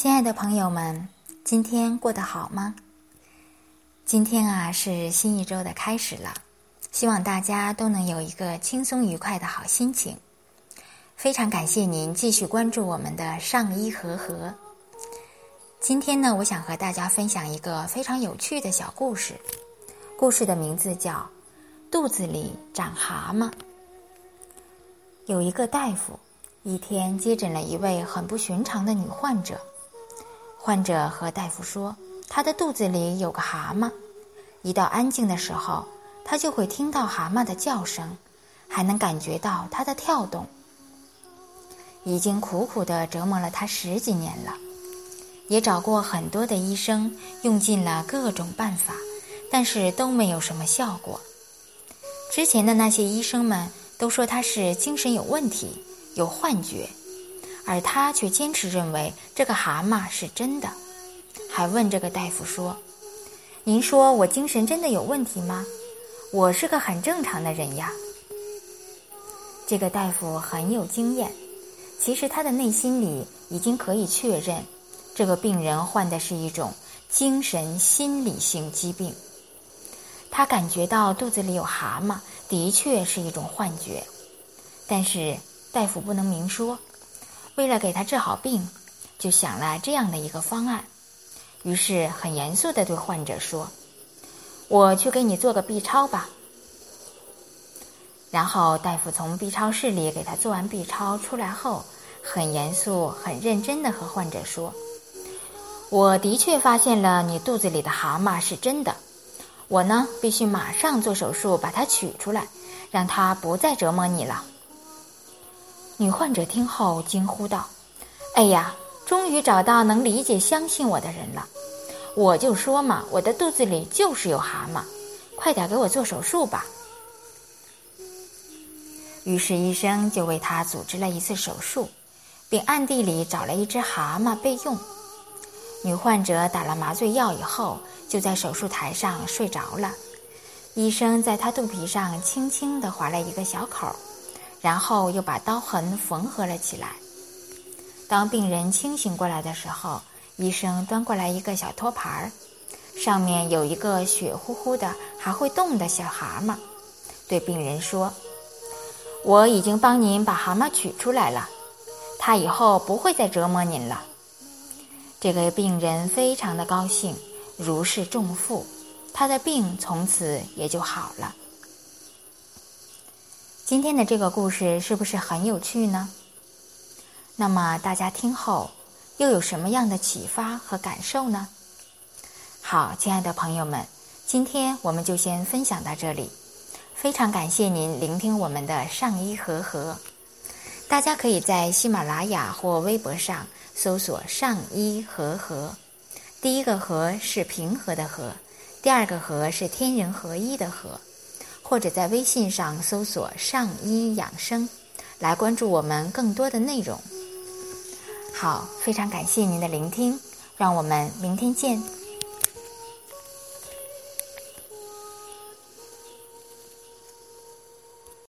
亲爱的朋友们，今天过得好吗？今天啊是新一周的开始了，希望大家都能有一个轻松愉快的好心情。非常感谢您继续关注我们的上医和和。今天呢，我想和大家分享一个非常有趣的小故事，故事的名字叫《肚子里长蛤蟆》。有一个大夫，一天接诊了一位很不寻常的女患者。患者和大夫说，他的肚子里有个蛤蟆，一到安静的时候，他就会听到蛤蟆的叫声，还能感觉到它的跳动。已经苦苦的折磨了他十几年了，也找过很多的医生，用尽了各种办法，但是都没有什么效果。之前的那些医生们都说他是精神有问题，有幻觉。而他却坚持认为这个蛤蟆是真的，还问这个大夫说：“您说我精神真的有问题吗？我是个很正常的人呀。”这个大夫很有经验，其实他的内心里已经可以确认，这个病人患的是一种精神心理性疾病。他感觉到肚子里有蛤蟆，的确是一种幻觉，但是大夫不能明说。为了给他治好病，就想了这样的一个方案，于是很严肃地对患者说：“我去给你做个 B 超吧。”然后大夫从 B 超室里给他做完 B 超出来后，很严肃、很认真地和患者说：“我的确发现了你肚子里的蛤蟆是真的，我呢必须马上做手术把它取出来，让它不再折磨你了。”女患者听后惊呼道：“哎呀，终于找到能理解、相信我的人了！我就说嘛，我的肚子里就是有蛤蟆，快点给我做手术吧。”于是医生就为她组织了一次手术，并暗地里找了一只蛤蟆备用。女患者打了麻醉药以后，就在手术台上睡着了。医生在她肚皮上轻轻地划了一个小口。然后又把刀痕缝合了起来。当病人清醒过来的时候，医生端过来一个小托盘儿，上面有一个血乎乎的、还会动的小蛤蟆，对病人说：“我已经帮您把蛤蟆取出来了，他以后不会再折磨您了。”这个病人非常的高兴，如释重负，他的病从此也就好了。今天的这个故事是不是很有趣呢？那么大家听后又有什么样的启发和感受呢？好，亲爱的朋友们，今天我们就先分享到这里。非常感谢您聆听我们的上医和和。大家可以在喜马拉雅或微博上搜索“上医和和”，第一个“和”是平和的“和”，第二个“和”是天人合一的“和”。或者在微信上搜索“上医养生”，来关注我们更多的内容。好，非常感谢您的聆听，让我们明天见。